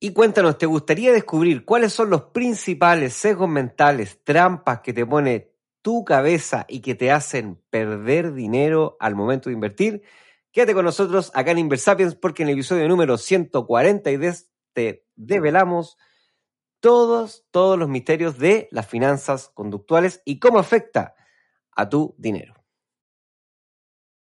Y cuéntanos, ¿te gustaría descubrir cuáles son los principales sesgos mentales, trampas que te pone tu cabeza y que te hacen perder dinero al momento de invertir? Quédate con nosotros acá en Inversapiens porque en el episodio número 140 te develamos todos, todos los misterios de las finanzas conductuales y cómo afecta a tu dinero.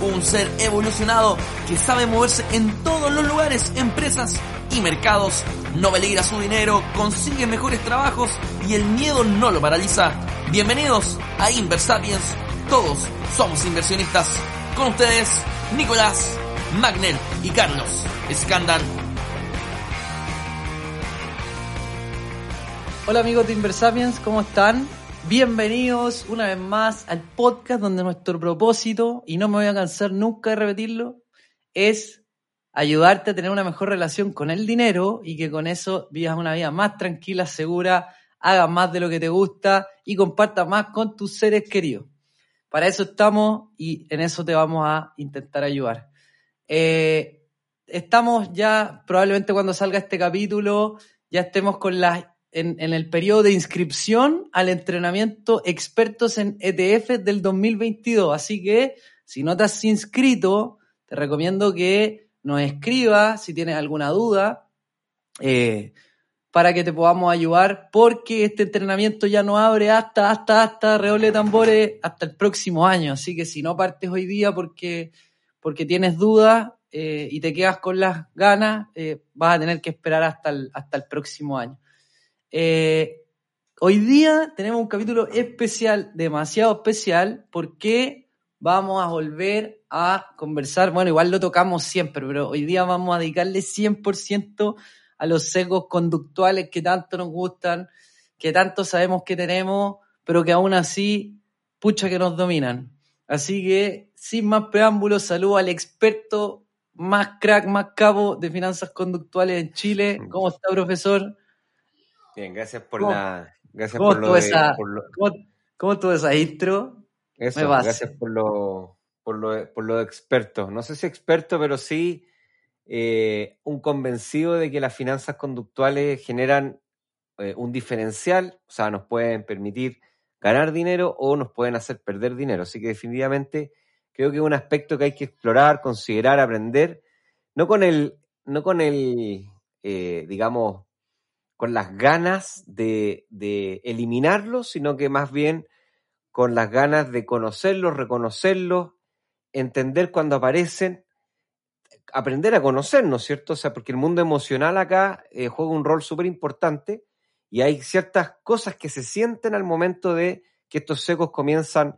un ser evolucionado que sabe moverse en todos los lugares, empresas y mercados. No peligra su dinero, consigue mejores trabajos y el miedo no lo paraliza. Bienvenidos a Inversapiens. Todos somos inversionistas. Con ustedes, Nicolás, Magner y Carlos Escandal. Hola amigos de Inversapiens, ¿cómo están? Bienvenidos una vez más al podcast donde nuestro propósito, y no me voy a cansar nunca de repetirlo, es ayudarte a tener una mejor relación con el dinero y que con eso vivas una vida más tranquila, segura, hagas más de lo que te gusta y compartas más con tus seres queridos. Para eso estamos y en eso te vamos a intentar ayudar. Eh, estamos ya, probablemente cuando salga este capítulo, ya estemos con las en, el periodo de inscripción al entrenamiento expertos en ETF del 2022. Así que si no te has inscrito, te recomiendo que nos escribas si tienes alguna duda eh, para que te podamos ayudar porque este entrenamiento ya no abre hasta, hasta, hasta, reole tambores, hasta el próximo año. Así que si no partes hoy día porque, porque tienes dudas eh, y te quedas con las ganas, eh, vas a tener que esperar hasta hasta el próximo año. Eh, hoy día tenemos un capítulo especial, demasiado especial, porque vamos a volver a conversar. Bueno, igual lo tocamos siempre, pero hoy día vamos a dedicarle 100% a los sesgos conductuales que tanto nos gustan, que tanto sabemos que tenemos, pero que aún así, pucha que nos dominan. Así que, sin más preámbulos, saludo al experto más crack, más cabo de finanzas conductuales en Chile. ¿Cómo está, profesor? Bien, gracias por la. Gracias ¿cómo por lo, esa, ¿cómo, estuvo esa intro? Eso, gracias por lo, por, lo, por lo experto. No sé si experto, pero sí eh, un convencido de que las finanzas conductuales generan eh, un diferencial, o sea, nos pueden permitir ganar dinero o nos pueden hacer perder dinero. Así que definitivamente creo que es un aspecto que hay que explorar, considerar, aprender, no con el, no con el, eh, digamos, con las ganas de, de eliminarlos, sino que más bien con las ganas de conocerlos, reconocerlos, entender cuando aparecen, aprender a conocernos, ¿cierto? O sea, porque el mundo emocional acá eh, juega un rol súper importante y hay ciertas cosas que se sienten al momento de que estos secos comienzan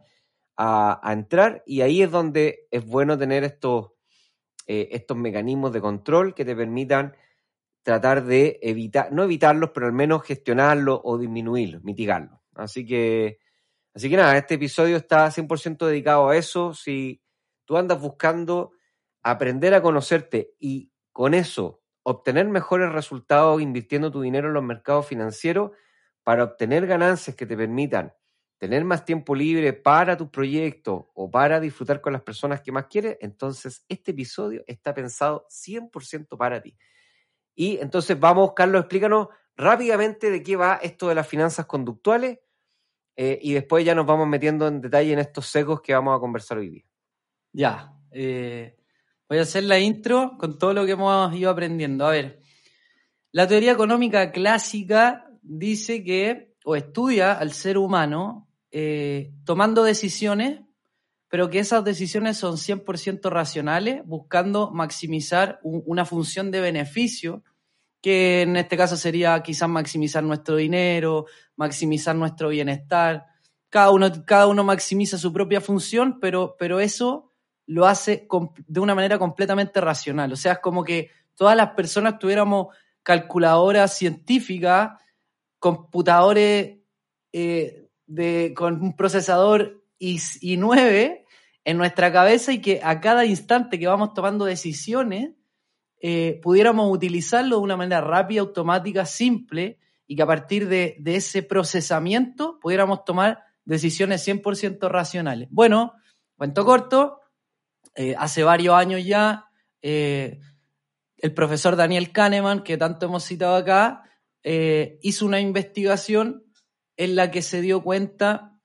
a, entrar y ahí es donde es bueno tener estos, eh, estos mecanismos de control que te permitan tratar de evitar, no evitarlos, pero al menos gestionarlos o disminuirlos, mitigarlos. Así que, así que nada, este episodio está 100% dedicado a eso. Si tú andas buscando aprender a conocerte y con eso obtener mejores resultados invirtiendo tu dinero en los mercados financieros para obtener ganancias que te permitan tener más tiempo libre para tus proyectos o para disfrutar con las personas que más quieres, entonces este episodio está pensado 100% para ti. Y entonces vamos, Carlos, explícanos rápidamente de qué va esto de las finanzas conductuales eh, y después ya nos vamos metiendo en detalle en estos secos que vamos a conversar hoy día. Ya, eh, voy a hacer la intro con todo lo que hemos ido aprendiendo. A ver, la teoría económica clásica dice que, o estudia al ser humano eh, tomando decisiones, pero que esas decisiones son 100% racionales, buscando maximizar una función de beneficio que en este caso sería quizás maximizar nuestro dinero, maximizar nuestro bienestar. Cada uno, cada uno maximiza su propia función, pero, pero eso lo hace de una manera completamente racional. O sea, es como que todas las personas tuviéramos calculadoras científicas computadores eh, con un procesador i9 en nuestra cabeza y que a cada instante que vamos tomando decisiones eh, pudiéramos utilizarlo de una manera rápida, automática, simple y que a partir de, ese procesamiento pudiéramos tomar decisiones 100% racionales. Bueno, cuento corto, eh, hace varios años ya, eh, el profesor Daniel Kahneman, que tanto hemos citado acá, hizo una investigación en la que se dio cuenta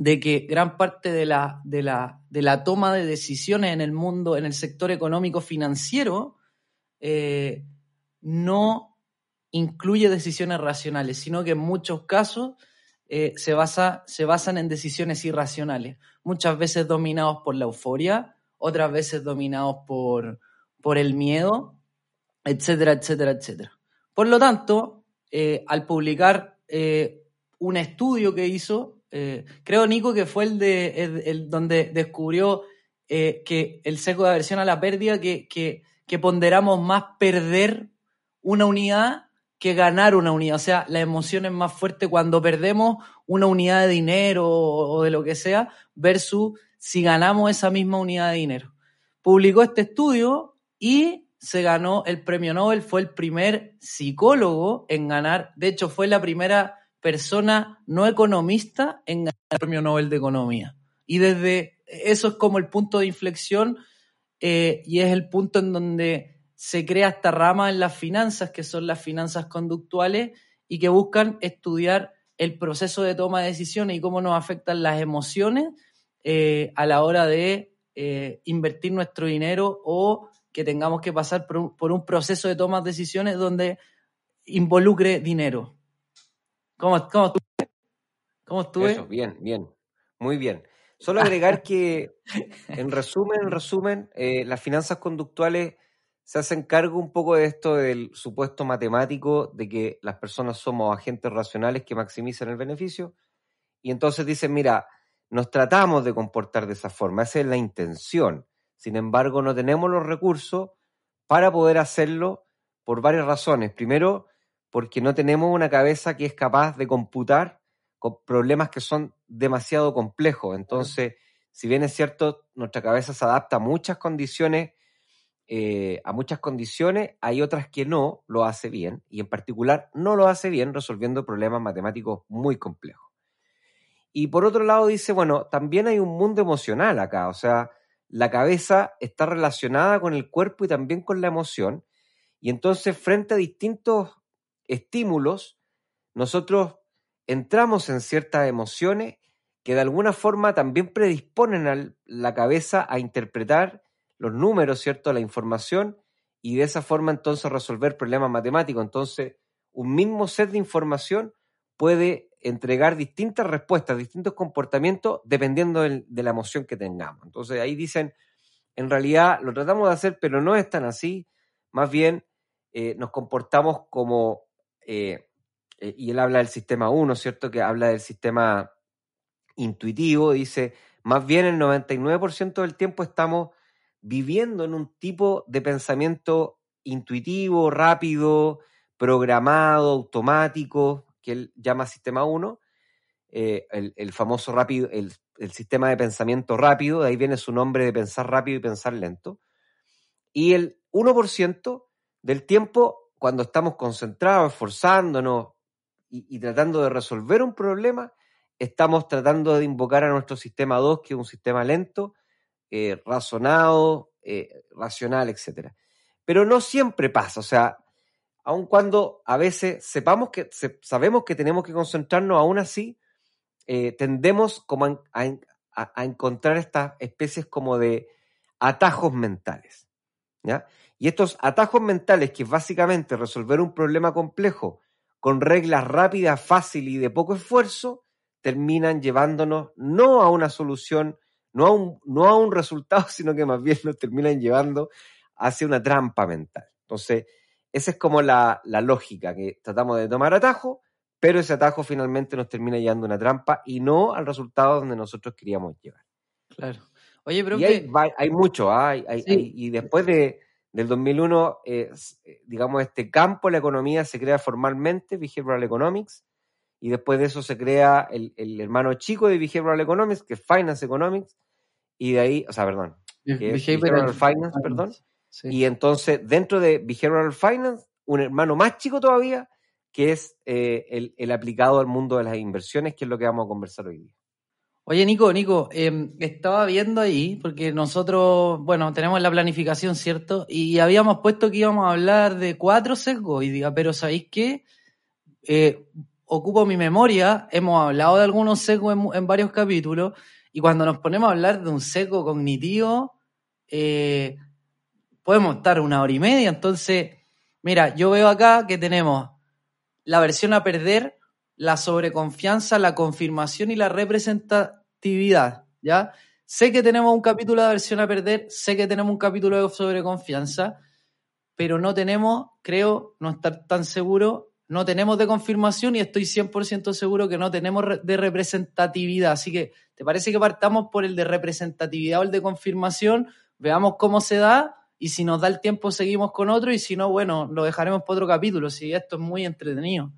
de que gran parte de la, de la, de la toma de decisiones en el mundo, en el sector económico financiero, eh, no incluye decisiones racionales, sino que en muchos casos eh, se, basa, se basan en decisiones irracionales, muchas veces dominados por la euforia, otras veces dominados por, por el miedo, etcétera, etcétera, etcétera. Por lo tanto, eh, al publicar un estudio que hizo eh, creo, Nico, que fue el de el, donde descubrió eh, que el seco de aversión a la pérdida, que, que, ponderamos más perder una unidad que ganar una unidad. O sea, la emoción es más fuerte cuando perdemos una unidad de dinero o, de lo que sea, versus si ganamos esa misma unidad de dinero. Publicó este estudio y se ganó el premio Nobel, fue el primer psicólogo en ganar, de hecho fue la primera persona no economista en ganar el premio Nobel de Economía. Y desde eso es como el punto de inflexión eh, y es el punto en donde se crea esta rama en las finanzas, que son las finanzas conductuales, y que buscan estudiar el proceso de toma de decisiones y cómo nos afectan las emociones eh, a la hora de eh, invertir nuestro dinero o que tengamos que pasar por un, por un proceso de toma de decisiones donde involucre dinero. ¿Cómo, cómo estuve? ¿Cómo estuve? Eso, bien, bien. Muy bien. Solo agregar que, en resumen, en resumen, eh, las finanzas conductuales se hacen cargo un poco de esto del supuesto matemático de que las personas somos agentes racionales que maximizan el beneficio. Y entonces dicen, mira, nos tratamos de comportar de esa forma, esa es la intención. Sin embargo, no tenemos los recursos para poder hacerlo por varias razones. Primero, porque no tenemos una cabeza que es capaz de computar con problemas que son demasiado complejos. Entonces, si bien es cierto, nuestra cabeza se adapta a muchas condiciones, eh, a muchas condiciones, hay otras que no lo hace bien, y en particular no lo hace bien resolviendo problemas matemáticos muy complejos. Y por otro lado dice, bueno, también hay un mundo emocional acá, o sea, la cabeza está relacionada con el cuerpo y también con la emoción, y entonces frente a distintos estímulos, nosotros entramos en ciertas emociones que de alguna forma también predisponen a la cabeza a interpretar los números, ¿cierto? La información y de esa forma entonces resolver problemas matemáticos. Entonces, un mismo set de información puede entregar distintas respuestas, distintos comportamientos dependiendo de la emoción que tengamos. Entonces, ahí dicen, en realidad lo tratamos de hacer, pero no es tan así. Más bien, eh, nos comportamos como eh, eh, y él habla del sistema 1, ¿cierto? Que habla del sistema intuitivo, dice, más bien el 99% del tiempo estamos viviendo en un tipo de pensamiento intuitivo, rápido, programado, automático, que él llama sistema 1, eh, el, famoso rápido, el, el, sistema de pensamiento rápido, de ahí viene su nombre de pensar rápido y pensar lento. Y el 1% del tiempo cuando estamos concentrados, esforzándonos y, tratando de resolver un problema, estamos tratando de invocar a nuestro sistema 2, que es un sistema lento, eh, razonado, eh, racional, etc. Pero no siempre pasa, o sea, aun cuando a veces sepamos que, sabemos que tenemos que concentrarnos, aún así eh, tendemos como a, encontrar estas especies como de atajos mentales. ¿ya? Y estos atajos mentales, que es básicamente resolver un problema complejo con reglas rápidas, fáciles y de poco esfuerzo, terminan llevándonos no a una solución, no a un, no a un resultado, sino que más bien nos terminan llevando hacia una trampa mental. Entonces, esa es como la, la lógica, que tratamos de tomar atajo, pero ese atajo finalmente nos termina llevando a una trampa y no al resultado donde nosotros queríamos llegar. Claro. Oye, pero y hay, hay, mucho, ¿ah? hay, y después de, Del 2001, eh, digamos, este campo de la economía se crea formalmente, Behavioral Economics, y después de eso se crea el, hermano chico de Behavioral Economics, que es Finance Economics, y de ahí, o sea, perdón, Behavioral, Finance, perdón. Y entonces, dentro de Behavioral Finance, un hermano más chico todavía, que es eh, el, aplicado al mundo de las inversiones, que es lo que vamos a conversar hoy día. Oye, Nico, Nico, em, estaba viendo ahí, porque nosotros, bueno, tenemos la planificación, ¿cierto? Y habíamos puesto que íbamos a hablar de cuatro sesgos, y diga, pero ¿sabéis qué? Eh, ocupo mi memoria, hemos hablado de algunos sesgos en, varios capítulos, y cuando nos ponemos a hablar de un sesgo cognitivo, eh, podemos estar una hora y media. Entonces, mira, yo veo acá que tenemos la versión a perder, la sobreconfianza, la confirmación y la representatividad, ¿ya? Sé que tenemos un capítulo de versión a perder, sé que tenemos un capítulo de sobreconfianza, pero no tenemos, creo, no estar tan seguro no tenemos de confirmación y estoy 100% seguro que no tenemos de representatividad. Así que, ¿te parece que partamos por el de representatividad o el de confirmación? Veamos cómo se da y si nos da el tiempo seguimos con otro y si no, bueno, lo dejaremos por otro capítulo. Si esto es muy entretenido.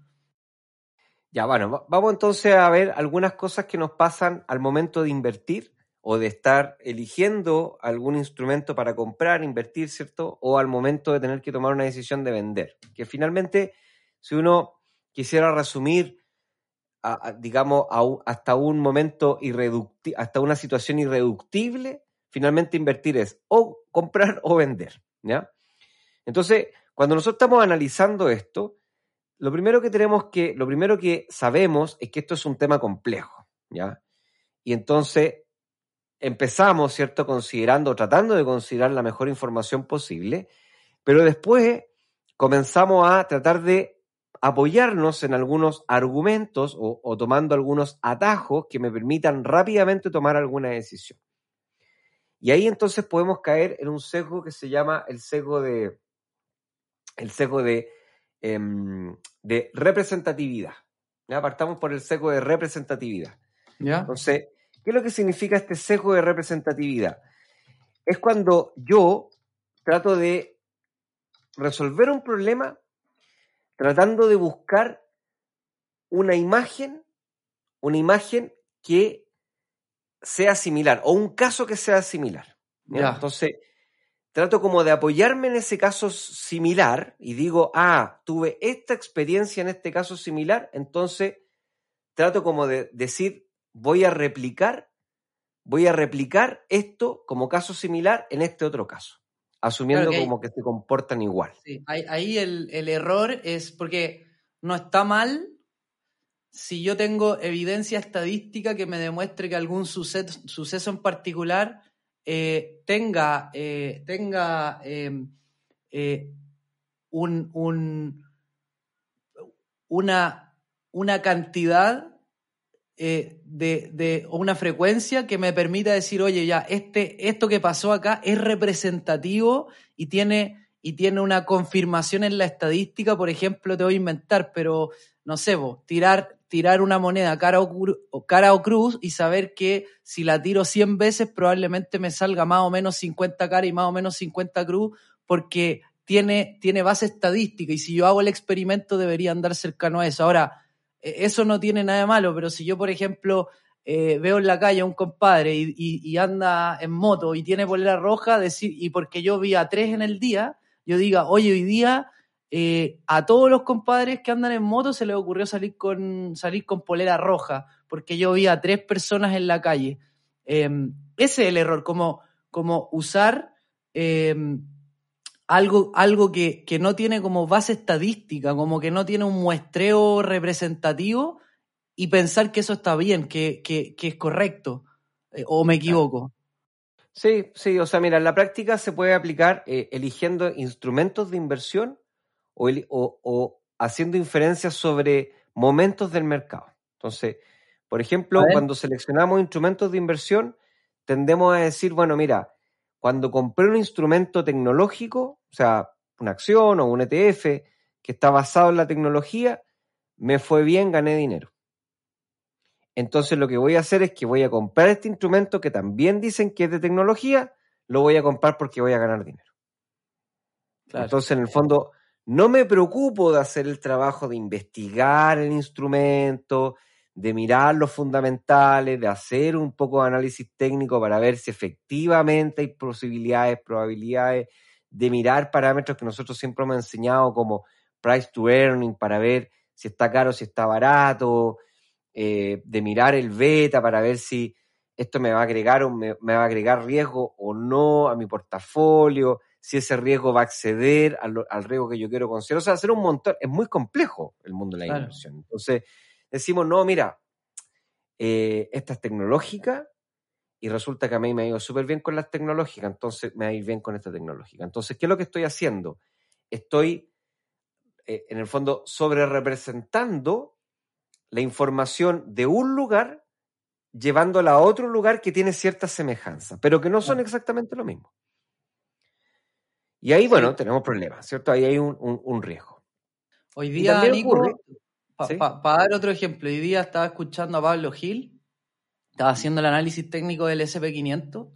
Ya, bueno, vamos entonces a ver algunas cosas que nos pasan al momento de invertir o de estar eligiendo algún instrumento para comprar, invertir, ¿cierto? O al momento de tener que tomar una decisión de vender. Que finalmente si uno quisiera resumir, digamos, hasta un momento irreductible, hasta una situación irreductible, finalmente invertir es o comprar o vender, ¿ya? Entonces, cuando nosotros estamos analizando esto, lo primero que tenemos que, lo primero que sabemos es que esto es un tema complejo, ¿ya? Y entonces empezamos, ¿cierto?, considerando, tratando de considerar la mejor información posible, pero después comenzamos a tratar de apoyarnos en algunos argumentos o, tomando algunos atajos que me permitan rápidamente tomar alguna decisión. Y ahí entonces podemos caer en un sesgo que se llama el sesgo de, el sesgo de, em, de representatividad. ¿ya? Partamos por el sesgo de representatividad. ¿Ya? Entonces, ¿qué es lo que significa este sesgo de representatividad? Es cuando yo trato de resolver un problema tratando de buscar una imagen, una imagen que sea similar, o un caso que sea similar. Entonces, trato como de apoyarme en ese caso similar y digo, ah, tuve esta experiencia en este caso similar, entonces trato como de decir, voy a replicar, voy a replicar esto como caso similar en este otro caso asumiendo como que se comportan igual. Sí, ahí, el, error es porque no está mal si yo tengo evidencia estadística que me demuestre que algún suceso, suceso en particular eh, tenga, eh, tenga em, eh, un, un, una, una cantidad eh, de, una frecuencia que me permita decir, oye, ya, este, esto que pasó acá es representativo y tiene, y tiene una confirmación en la estadística, por ejemplo, te voy a inventar, pero no sé, vos, tirar, tirar una moneda cara o, cara o cruz y saber que si la tiro 100 veces probablemente me salga más o menos 50 cara y más o menos 50 cruz, porque tiene, tiene base estadística y si yo hago el experimento debería andar cercano a eso. Ahora, e, eso no tiene nada de malo, pero si yo, por ejemplo, eh, veo en la calle a un compadre y, anda en moto y tiene polera roja, decir, y porque yo vi a tres en el día, yo diga, oye, hoy día eh, a todos los compadres que andan en moto se les ocurrió salir con, salir con polera roja, porque yo vi a tres personas en la calle. Em, ese es el error, como, como usar em, algo, algo que, no tiene como base estadística, como que no tiene un muestreo representativo y pensar que eso está bien, que, es correcto, eh, o me equivoco. Sí, sí, o sea, mira, en la práctica se puede aplicar eh, eligiendo instrumentos de inversión o, o, haciendo inferencias sobre momentos del mercado. Entonces, por ejemplo, cuando seleccionamos instrumentos de inversión, tendemos a decir, bueno, mira, cuando compré un instrumento tecnológico, o sea, una acción o un ETF que está basado en la tecnología, me fue bien, gané dinero. Entonces lo que voy a hacer es que voy a comprar este instrumento que también dicen que es de tecnología, lo voy a comprar porque voy a ganar dinero. Entonces, en el fondo, no me preocupo de hacer el trabajo de investigar el instrumento, de mirar los fundamentales, de hacer un poco de análisis técnico para ver si efectivamente hay posibilidades, probabilidades, de mirar parámetros que nosotros siempre hemos enseñado como price to earning para ver si está caro, si está barato, eh, de mirar el beta para ver si esto me va a agregar o me, va a agregar riesgo o no a mi portafolio, si ese riesgo va a acceder al, riesgo que yo quiero considerar. O sea, hacer un montón, es muy complejo el mundo de la inversión. Entonces, decimos, no, mira, eh, esta es tecnológica y resulta que a mí me ha ido súper bien con las tecnológicas, entonces me va a ir bien con esta tecnológica. Entonces, ¿qué es lo que estoy haciendo? Estoy, eh, en el fondo, sobre representando la información de un lugar llevándola a otro lugar que tiene cierta semejanza, pero que no son exactamente lo mismo. Y ahí, bueno, tenemos problemas, ¿cierto? Ahí hay un, riesgo. Hoy día, Nico, para dar otro ejemplo, hoy día estaba escuchando a Pablo Gil, estaba haciendo el análisis técnico del SP500,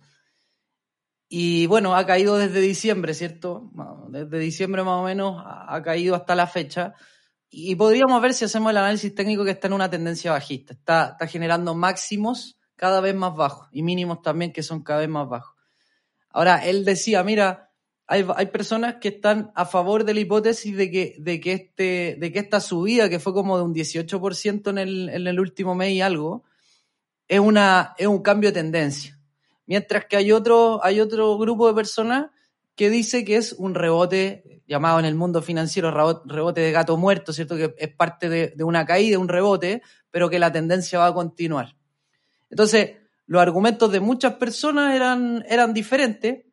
y bueno, ha caído desde diciembre, ¿cierto? Desde diciembre más o menos ha caído hasta la fecha y podríamos ver si hacemos el análisis técnico que está en una tendencia bajista. Está, está generando máximos cada vez más bajos y mínimos también que son cada vez más bajos. Ahora, él decía, mira, hay, hay personas que están a favor de la hipótesis de que, de que, este, de que esta subida, que fue como de un 18% en el, en el último mes y algo, es, una, es un cambio de tendencia. Mientras que hay otro, hay otro grupo de personas que dice que es un rebote llamado en el mundo financiero rebote de gato muerto, ¿cierto? Que es parte de, una caída, un rebote, pero que la tendencia va a continuar. Entonces, los argumentos de muchas personas eran, eran diferentes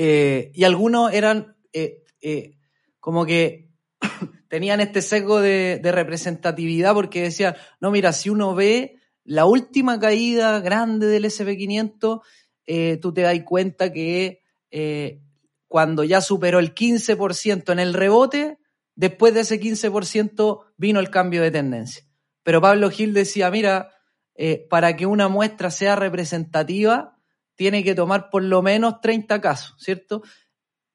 eh, y algunos eran eh, eh, como que tenían este sesgo de, de, representatividad porque decían, no, mira, si uno ve la última caída grande del SP500, tú te das cuenta que cuando ya superó el 15% en el rebote, después de ese 15% vino el cambio de tendencia. Pero Pablo Gil decía, mira, para que una muestra sea representativa, tiene que tomar por lo menos 30 casos, ¿cierto?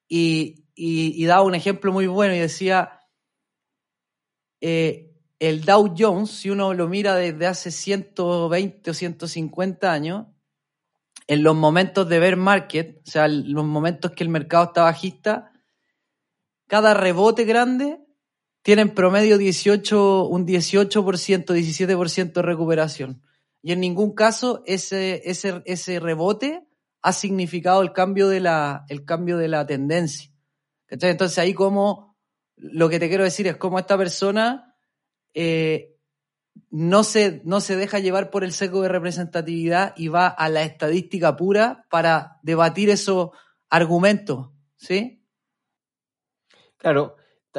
Y, y, daba un ejemplo muy bueno y decía, eh, el Dow Jones, si uno lo mira desde hace 120 o 150 años, en los momentos de bear market, o sea, los momentos que el mercado está bajista, cada rebote grande tiene en promedio 18, un 18%, 17% de recuperación. Y en ningún caso ese, ese, ese rebote ha significado el cambio de la, el cambio de la tendencia. Entonces ahí como, lo que te quiero decir es cómo esta persona eh, no se, no se deja llevar por el seco de representatividad y va a la estadística pura para debatir esos argumentos, ¿sí? Claro,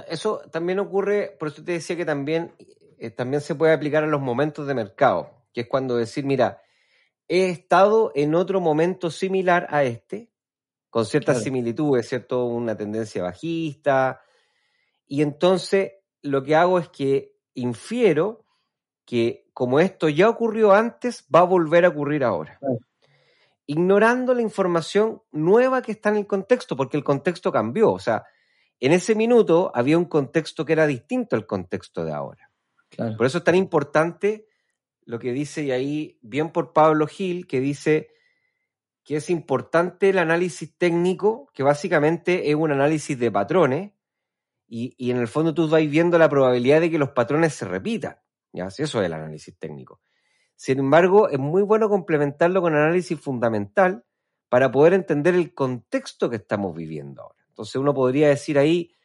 eso también ocurre, por eso te decía que también, eh, también se puede aplicar a los momentos de mercado, que es cuando decir, mira, he estado en otro momento similar a este, con ciertas similitudes, ¿cierto? Una tendencia bajista, y entonces lo que hago es que infiero que como esto ya ocurrió antes, va a volver a ocurrir ahora. Ignorando la información nueva que está en el contexto, porque el contexto cambió. O sea, en ese minuto había un contexto que era distinto al contexto de ahora. Por eso es tan importante lo que dice, y ahí bien por Pablo Gil, que dice que es importante el análisis técnico, que básicamente es un análisis de patrones, y, y en el fondo tú vas viendo la probabilidad de que los patrones se repitan. ¿ya? Eso es el análisis técnico. Sin embargo, es muy bueno complementarlo con análisis fundamental para poder entender el contexto que estamos viviendo ahora. Entonces uno podría decir ahí,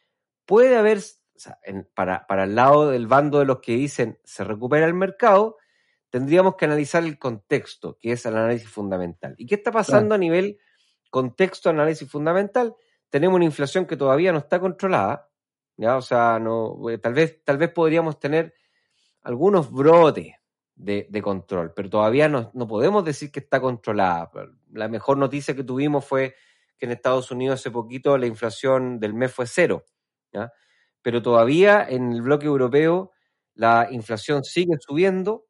puede haber, para, para el lado del bando de los que dicen se recupera el mercado, tendríamos que analizar el contexto, que es el análisis fundamental. ¿Y qué está pasando a nivel contexto, análisis fundamental? Tenemos una inflación que todavía no está controlada, ¿ya? O sea, no, eh, tal, vez, tal vez podríamos tener algunos brotes de, control, pero todavía no, podemos decir que está controlada. La mejor noticia que tuvimos fue que en Estados Unidos hace poquito la inflación del mes fue cero, pero todavía en el bloque europeo la inflación sigue subiendo,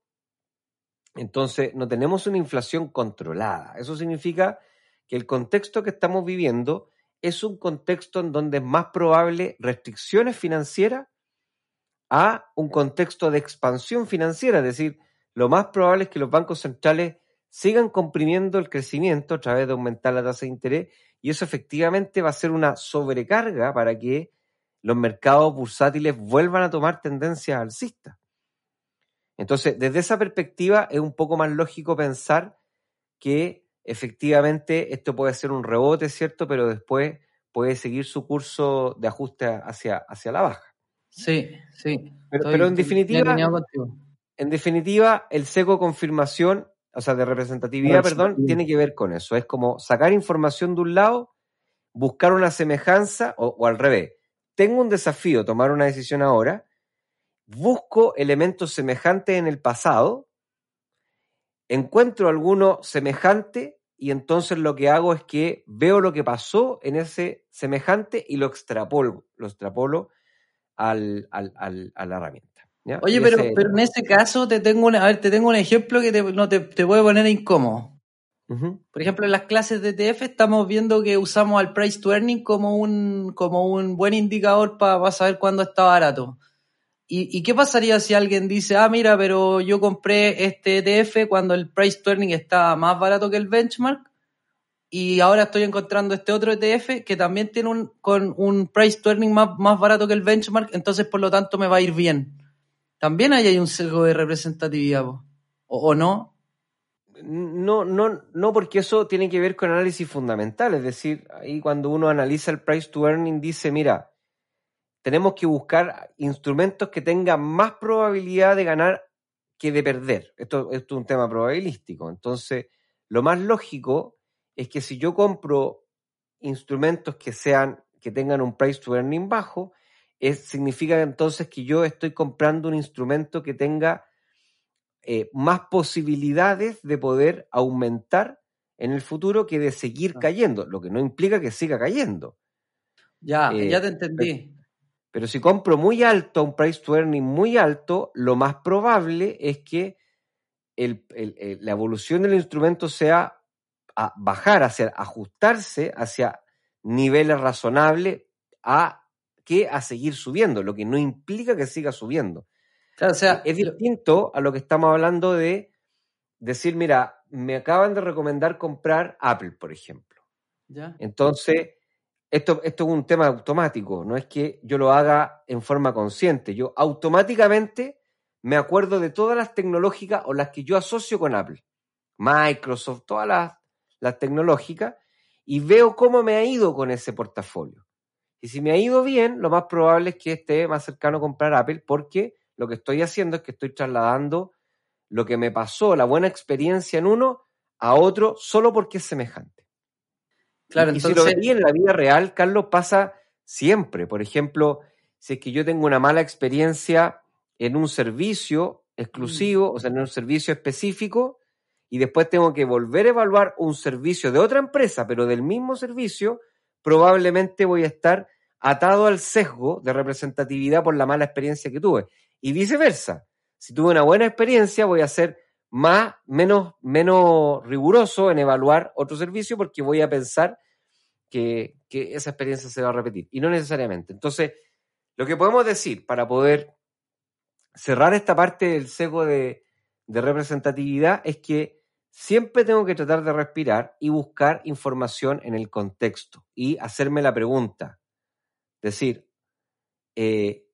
entonces no tenemos una inflación controlada. Eso significa que el contexto que estamos viviendo es un contexto en donde es más probable restricciones financieras a un contexto de expansión financiera, es decir, lo más probable es que los bancos centrales sigan comprimiendo el crecimiento a través de aumentar la tasa de interés y eso efectivamente va a ser una sobrecarga para que los mercados bursátiles vuelvan a tomar tendencias alcistas. Entonces, desde esa perspectiva es un poco más lógico pensar que efectivamente esto puede ser un rebote, ¿cierto? Pero después puede seguir su curso de ajuste hacia, hacia la baja. Sí, sí. Pero, en definitiva, en definitiva, el seco confirmación, o sea, de representatividad, perdón, tiene que ver con eso. Es como sacar información de un lado, buscar una semejanza, o al revés. Tengo un desafío, tomar una decisión ahora, busco elementos semejantes en el pasado, encuentro alguno semejante y entonces lo que hago es que veo lo que pasó en ese semejante y lo extrapolo, lo extrapolo al, a la herramienta. Oye, pero, pero en ese caso te tengo, a ver, te tengo un ejemplo que te, no te, te puede poner incómodo. Por ejemplo, en las clases de ETF estamos viendo que usamos al price to earning como un, como un buen indicador para saber cuándo está barato. ¿Y, qué pasaría si alguien dice, ah, mira, pero yo compré este ETF cuando el price to earning está más barato que el benchmark y ahora estoy encontrando este otro ETF que también tiene un, con un price to earning más, más barato que el benchmark, entonces por lo tanto me va a ir bien. También ahí hay un sesgo de representatividad, ¿o, ¿o no? No, no, no, porque eso tiene que ver con análisis fundamental. Es decir, ahí cuando uno analiza el price to earning dice, mira, tenemos que buscar instrumentos que tengan más probabilidad de ganar que de perder. Esto, es un tema probabilístico. Entonces, lo más lógico es que si yo compro instrumentos que sean, que tengan un price to earning bajo, es, significa entonces que yo estoy comprando un instrumento que tenga eh, más posibilidades de poder aumentar en el futuro que de seguir cayendo, lo que no implica que siga cayendo. Ya, ya te eh, entendí. Pero si compro muy alto, un price to earning muy alto, lo más probable es que la evolución del instrumento sea a bajar, hacia ajustarse hacia niveles razonables a que a seguir subiendo, lo que no implica que siga subiendo. Claro, o sea, es distinto a lo que estamos hablando de decir, mira, me acaban de recomendar comprar Apple, por ejemplo. ¿Ya? Entonces, esto, esto es un tema automático, no es que yo lo haga en forma consciente. Yo automáticamente me acuerdo de todas las tecnológicas o las que yo asocio con Apple. Microsoft, todas las, las tecnológicas, y veo cómo me ha ido con ese portafolio. Y si me ha ido bien, lo más probable es que esté más cercano a comprar Apple porque lo que estoy haciendo es que estoy trasladando lo que me pasó, la buena experiencia en uno, a otro solo porque es semejante. Claro, y si lo veía en la vida real, Carlos, pasa siempre. Por ejemplo, si es que yo tengo una mala experiencia en un servicio exclusivo, mm. o sea, en un servicio específico, y después tengo que volver a evaluar un servicio de otra empresa, pero del mismo servicio, probablemente voy a estar atado al sesgo de representatividad por la mala experiencia que tuve. Y viceversa. Si tuve una buena experiencia, voy a ser más, menos, menos riguroso en evaluar otro servicio porque voy a pensar que, esa experiencia se va a repetir. Y no necesariamente. Entonces, lo que podemos decir para poder cerrar esta parte del sesgo de, de representatividad es que siempre tengo que tratar de respirar y buscar información en el contexto y hacerme la pregunta. Decir, eh,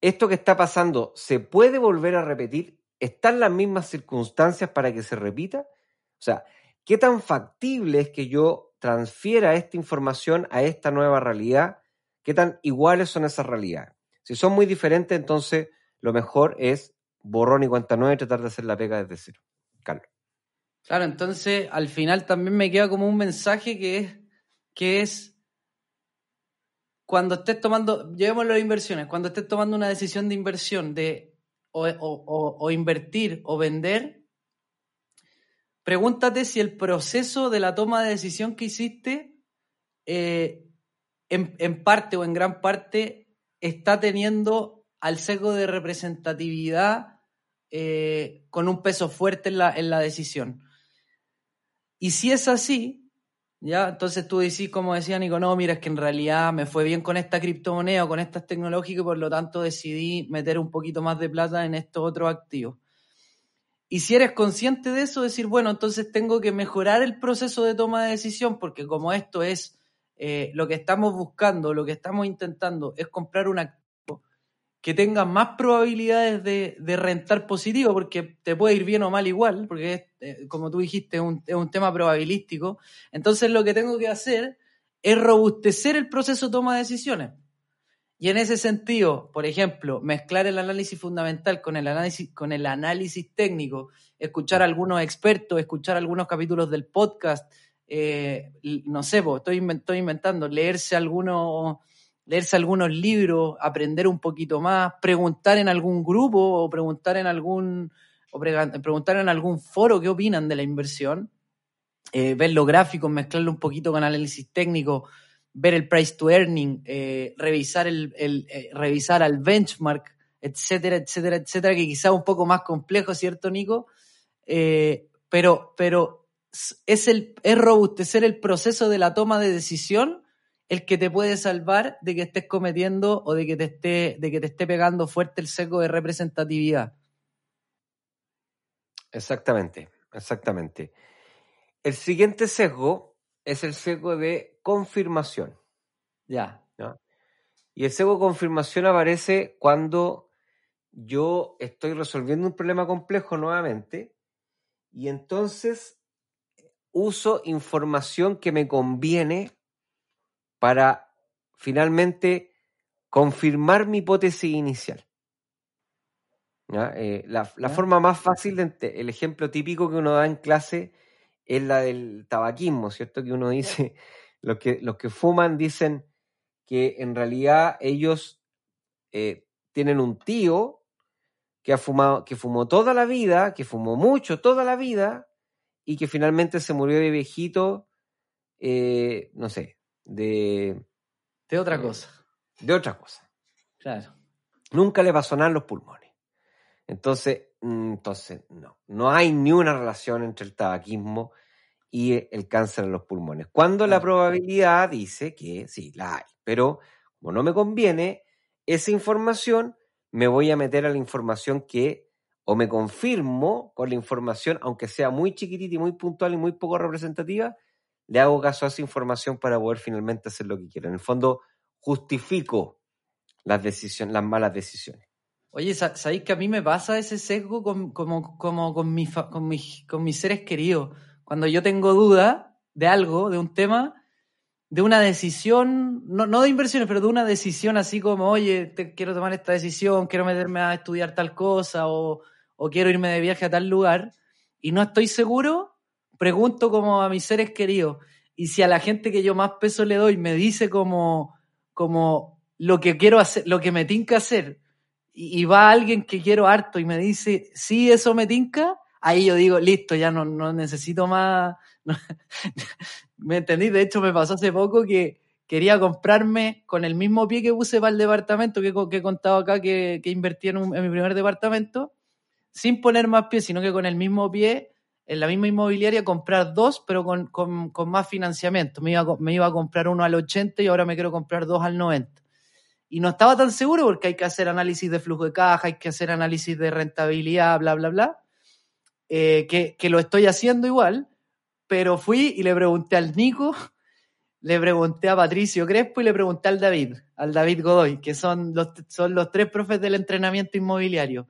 ¿esto que está pasando se puede volver a repetir? ¿Están las mismas circunstancias para que se repita? O sea, ¿qué tan factible es que yo transfiera esta información a esta nueva realidad? ¿Qué tan iguales son esas realidades? Si son muy diferentes, entonces lo mejor es borrón y cuenta nueva y tratar de hacer la pega desde cero. Carlos. Claro, entonces al final también me queda como un mensaje que es, que es cuando estés tomando, llevemos las inversiones, cuando estés tomando una decisión de inversión de o, invertir o vender, pregúntate si el proceso de la toma de decisión que hiciste eh, en, parte o en gran parte está teniendo al sesgo de representatividad eh, con un peso fuerte en la, en la decisión. Y si es así, ¿Ya? Entonces tú decís, como decía Nico, no, mira, es que en realidad me fue bien con esta criptomoneda o con estas tecnológicas y por lo tanto decidí meter un poquito más de plata en estos otros activos. Y si eres consciente de eso, decir, bueno, entonces tengo que mejorar el proceso de toma de decisión, porque como esto es eh, lo que estamos buscando, lo que estamos intentando es comprar un que tenga más probabilidades de, rentar positivo, porque te puede ir bien o mal igual, porque eh, como tú dijiste, es un, es tema probabilístico. Entonces lo que tengo que hacer es robustecer el proceso de toma de decisiones. Y en ese sentido, por ejemplo, mezclar el análisis fundamental con el análisis, con el análisis técnico, escuchar algunos expertos, escuchar algunos capítulos del podcast, eh, no sé, estoy inventando, leerse algunos, leerse algunos libros, aprender un poquito más, preguntar en algún grupo o preguntar en algún, o preguntar en algún foro qué opinan de la inversión, eh, ver los gráficos, mezclarlo un poquito con análisis técnico, ver el price to earning, eh, revisar, el, eh, revisar al benchmark, etcétera, etcétera, etcétera, que quizá un poco más complejo, ¿cierto, Nico? Pero, pero es, el, es robustecer el proceso de la toma de decisión el que te puede salvar de que estés cometiendo o de que te esté, de que te esté pegando fuerte el seco de representatividad. Exactamente, exactamente. El siguiente sesgo es el sesgo de confirmación. Ya. Y el sesgo de confirmación aparece cuando yo estoy resolviendo un problema complejo nuevamente y entonces uso información que me conviene para finalmente confirmar mi hipótesis inicial. Eh, la, forma más fácil, de, el ejemplo típico que uno da en clase es la del tabaquismo, ¿cierto? Que uno dice, los que, los que fuman dicen que en realidad ellos eh, tienen un tío que ha fumado, que fumó toda la vida, que fumó mucho toda la vida, y que finalmente se murió de viejito, eh, no sé, de. De otra cosa. De otra cosa. Claro. Nunca le pasó nada en los pulmones. Entonces, mm, entonces, no. No hay ni una relación entre el tabaquismo y el cáncer en los pulmones. Cuando la probabilidad dice que sí, la hay, pero como no me conviene esa información, me voy a meter a la información que o me confirmo con la información, aunque sea muy chiquitita y muy puntual y muy poco representativa, le hago caso a esa información para poder finalmente hacer lo que quiero. En el fondo, justifico las decisiones, las malas decisiones. Oye, ¿sabéis que a mí me pasa ese sesgo con, como, con, con, mis, con mis seres queridos? Cuando yo tengo duda de algo, de un tema, de una decisión, no, de inversiones, pero de una decisión así como, oye, te, quiero tomar esta decisión, quiero meterme a estudiar tal cosa o, quiero irme de viaje a tal lugar y no estoy seguro, pregunto como a mis seres queridos. Y si a la gente que yo más peso le doy me dice como, como lo que quiero hacer, lo que me tinca hacer, y, va alguien que quiero harto y me dice, sí, eso me tinca, ahí yo digo, listo, ya no, no necesito más. ¿Me entendí? De hecho, me pasó hace poco que quería comprarme con el mismo pie que puse para el departamento que, que he contado acá que, que invertí en, mi primer departamento, sin poner más pies, sino que con el mismo pie, en la misma inmobiliaria, comprar dos, pero con, con, con más financiamiento. Me iba, me iba a comprar uno al 80 y ahora me quiero comprar dos al 90 y no estaba tan seguro porque hay que hacer análisis de flujo de caja, hay que hacer análisis de rentabilidad, bla, bla, bla. Eh, que, lo estoy haciendo igual, pero fui y le pregunté al Nico, le pregunté a Patricio Crespo y le pregunté al David, al David Godoy, que son los, son los tres profes del entrenamiento inmobiliario.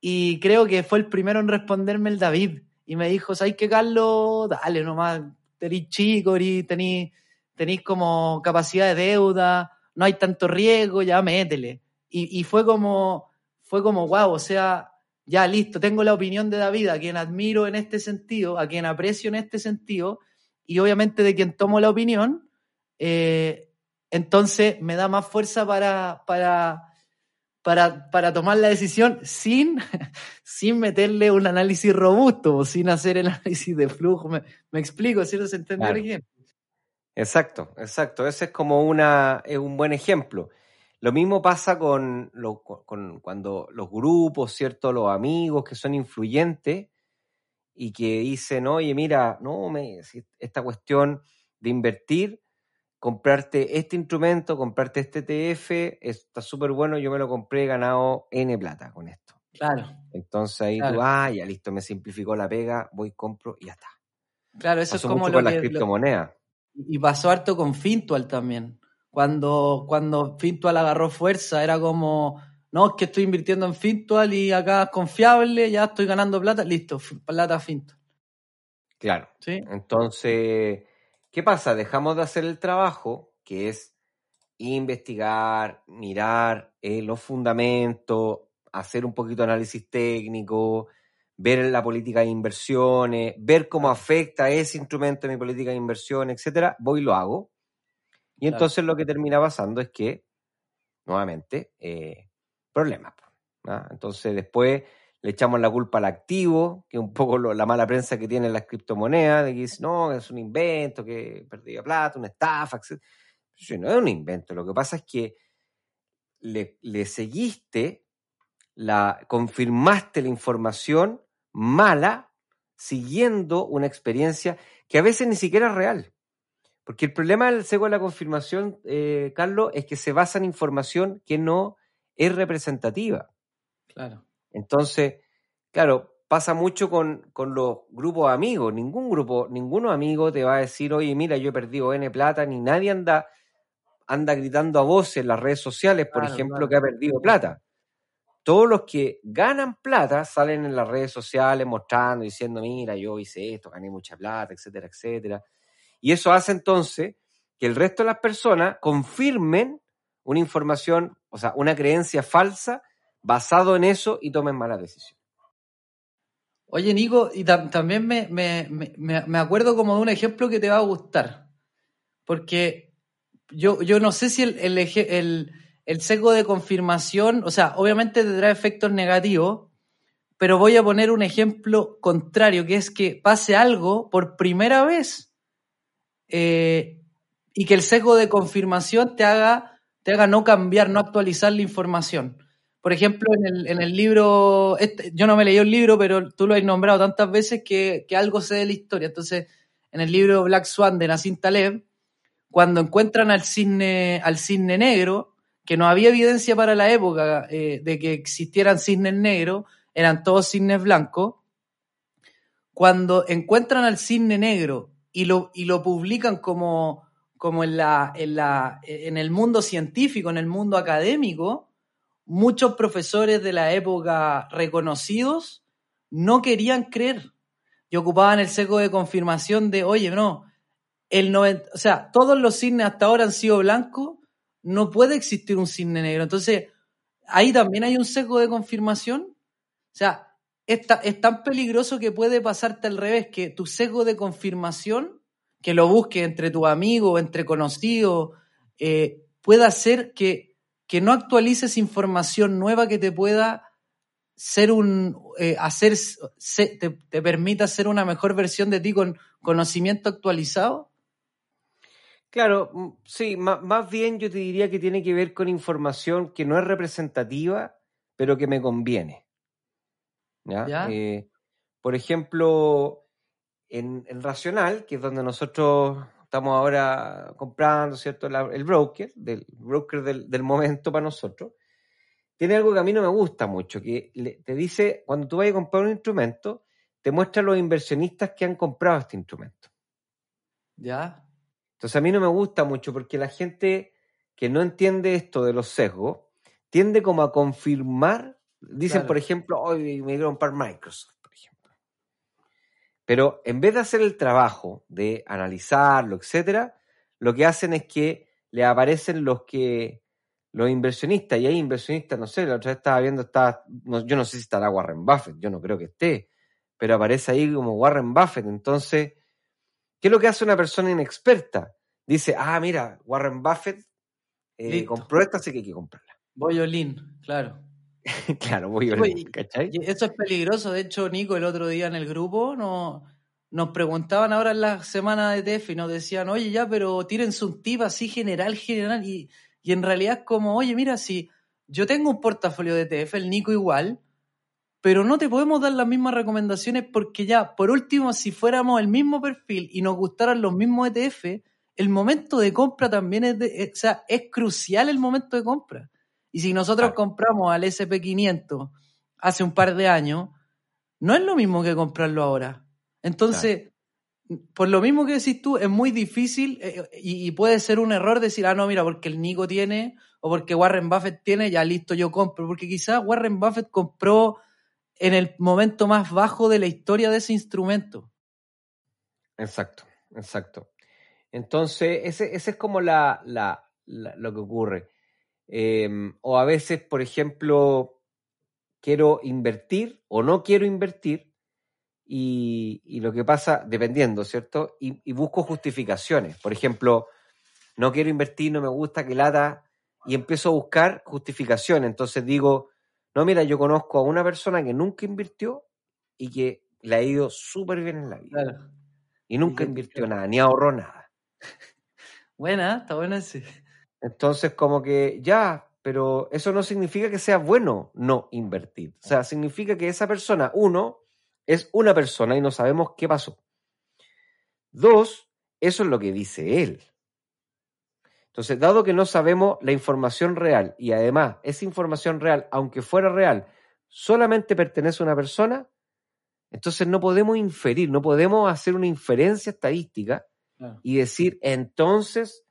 Y creo que fue el primero en responderme el David. Y me dijo, ¿sabes qué, Carlos? Dale nomás, tenéis chico, tenéis, tenéis como capacidad de deuda, no hay tanto riesgo, ya métele. Y, y fue como, fue como, wow, o sea, ya listo, tengo la opinión de David, a quien admiro en este sentido, a quien aprecio en este sentido, y obviamente de quien tomo la opinión, eh, entonces me da más fuerza para, para, para, tomar la decisión sin, sin meterle un análisis robusto sin hacer el análisis de flujo. Me, explico, ¿cierto? ¿Se entiende Exacto, exacto. Ese es como una, es un buen ejemplo. Lo mismo pasa con, cuando los grupos, ¿cierto? Los amigos que son influyentes y que dicen, oye, mira, no, me, esta cuestión de invertir, comprarte este instrumento, comprarte este TF, está súper bueno, yo me lo compré, he ganado N plata con esto. Claro. Entonces ahí tú, ah, ya listo, me simplificó la pega, voy, compro y ya está. Claro, eso es como mucho lo con las. Y pasó harto con Fintual también. Cuando, cuando Fintual agarró fuerza, era como, no, es que estoy invirtiendo en Fintual y acá es confiable, ya estoy ganando plata, listo, plata Fintual. Claro. ¿Sí? Entonces, ¿qué pasa? Dejamos de hacer el trabajo, que es investigar, mirar eh, los fundamentos, hacer un poquito de análisis técnico, ver la política de inversiones, ver cómo afecta ese instrumento en mi política de inversión, etcétera. Voy y lo hago. Y Claro. entonces lo que termina pasando es que, nuevamente, eh, problemas. ¿ah? Entonces después le echamos la culpa al activo, que es un poco lo- la mala prensa que tienen las criptomonedas, de que dice, no, es un invento, que perdía plata, una estafa, etc. No es un invento, lo que pasa es que le, le seguiste, la, confirmaste la información mala siguiendo una experiencia que a veces ni siquiera es real. Porque el problema del sesgo de la confirmación, eh, Carlos, es que se basa en información que no es representativa. Claro. Entonces, claro, pasa mucho con, con los grupos amigos. Ningún grupo, ninguno amigo te va a decir, oye, mira, yo he perdido N plata, ni nadie anda, anda gritando a voces en las redes sociales, por Claro, ejemplo, claro. que ha perdido plata. Todos los que ganan plata salen en las redes sociales mostrando, diciendo, mira, yo hice esto, gané mucha plata, etcétera, etcétera. Y eso hace entonces que el resto de las personas confirmen una información, o sea, una creencia falsa basado en eso y tomen malas decisiones. Oye, Nico, y tam- también me, me, me- me- acuerdo como de un ejemplo que te va a gustar. Porque yo, yo no sé si el, el, el, el sesgo de confirmación, o sea, obviamente tendrá efectos negativos, pero voy a poner un ejemplo contrario, que es que pase algo por primera vez eh, y que el sesgo de confirmación te haga, te haga no cambiar, no actualizar la información. Por ejemplo, en el, en el libro, este- yo no me leí el libro, pero tú lo has nombrado tantas veces que, que algo sé de la historia. Entonces, en el libro Black Swan de Nassim Taleb, cuando encuentran al cisne, al cisne negro, que no había evidencia para la época eh, de que existieran cisnes negros, eran todos cisnes blancos. Cuando encuentran al cisne negro y lo, y lo publican como, como en, la, en, la, en el mundo científico, en el mundo académico, muchos profesores de la época reconocidos no querían creer y ocupaban el seco de confirmación de, oye, no, el 90, o sea, todos los cisnes hasta ahora han sido blancos, no puede existir un cisne negro. Entonces, ahí también hay un seco de confirmación. O sea, es, es tan peligroso que puede pasarte al revés, que tu sesgo de confirmación, que lo busques entre tus amigos, entre conocidos, eh, pueda hacer que, que no actualices información nueva que te pueda ser un eh, hacer se- te, te permita ser una mejor versión de ti con conocimiento actualizado. Claro, mm, sí, ma- más bien yo te diría que tiene que ver con información que no es representativa, pero que me conviene. ¿Ya? ¿Ya? Eh, por ejemplo, en, en Racional, que es donde nosotros estamos ahora comprando, ¿cierto? La- el broker, del broker del, del momento para nosotros, tiene algo que a mí no me gusta mucho, que le- te dice, cuando tú vayas a comprar un instrumento, te muestra los inversionistas que han comprado este instrumento. ¿Ya? Entonces a mí no me gusta mucho porque la gente que no entiende esto de los sesgos tiende como a confirmar, dicen Claro. por ejemplo, hoy me quiero comprar Microsoft. Pero en vez de hacer el trabajo de analizarlo, etcétera, lo que hacen es que le aparecen los que los inversionistas, y hay inversionistas, no sé, la otra vez estaba viendo, estaba, no- yo no sé si estará Warren Buffett, yo no creo que esté, pero aparece ahí como Warren Buffett. Entonces, ¿qué es lo que hace una persona inexperta? Dice, ah, mira, Warren Buffett eh, compró esta, así que hay que comprarla. Violín, claro. claro, voy a Oye, ver, ¿cachai? Eso es peligroso. De hecho, Nico, el otro día en el grupo no, nos preguntaban ahora en la semana de TEF y nos decían, oye, ya, pero tírense un tip así general, general. Y, y en realidad es como, oye, mira, si yo tengo un portafolio de TF, el Nico igual, pero no te podemos dar las mismas recomendaciones porque ya, por último, si fuéramos el mismo perfil y nos gustaran los mismos ETF, el momento de compra también es, de, o sea, es crucial el momento de compra. Y si nosotros compramos al SP500 hace un par de años, no es lo mismo que comprarlo ahora. Entonces, por lo mismo que decís tú, es muy difícil eh, y, y, puede ser un error decir, ah, no, mira, porque el Nico tiene o porque Warren Buffett tiene, ya listo, yo compro. Porque quizás Warren Buffett compró en el momento más bajo de la historia de ese instrumento. Exacto, exacto. Entonces, ese, ese es como la, la, lo que ocurre. Em, o a veces, por ejemplo, quiero invertir o no quiero invertir y, y lo que pasa, dependiendo, ¿cierto? Y, y, busco justificaciones. Por ejemplo, no quiero invertir, no me gusta que lata y empiezo a buscar justificaciones. Entonces digo, no, mira, yo conozco a una persona que nunca invirtió y que le ha ido súper bien en la vida. Y nunca invirtió nada, ni ahorró nada. Buena, está buena sí. Entonces, como que ya, pero eso no significa que sea bueno no invertir. O sea, significa que esa persona, uno, es una persona y no sabemos qué pasó. Dos, eso es lo que dice él. Entonces, dado que no sabemos la información real y además esa información real, aunque fuera real, solamente pertenece a una persona, entonces no podemos inferir, no podemos hacer una inferencia estadística y decir, entonces,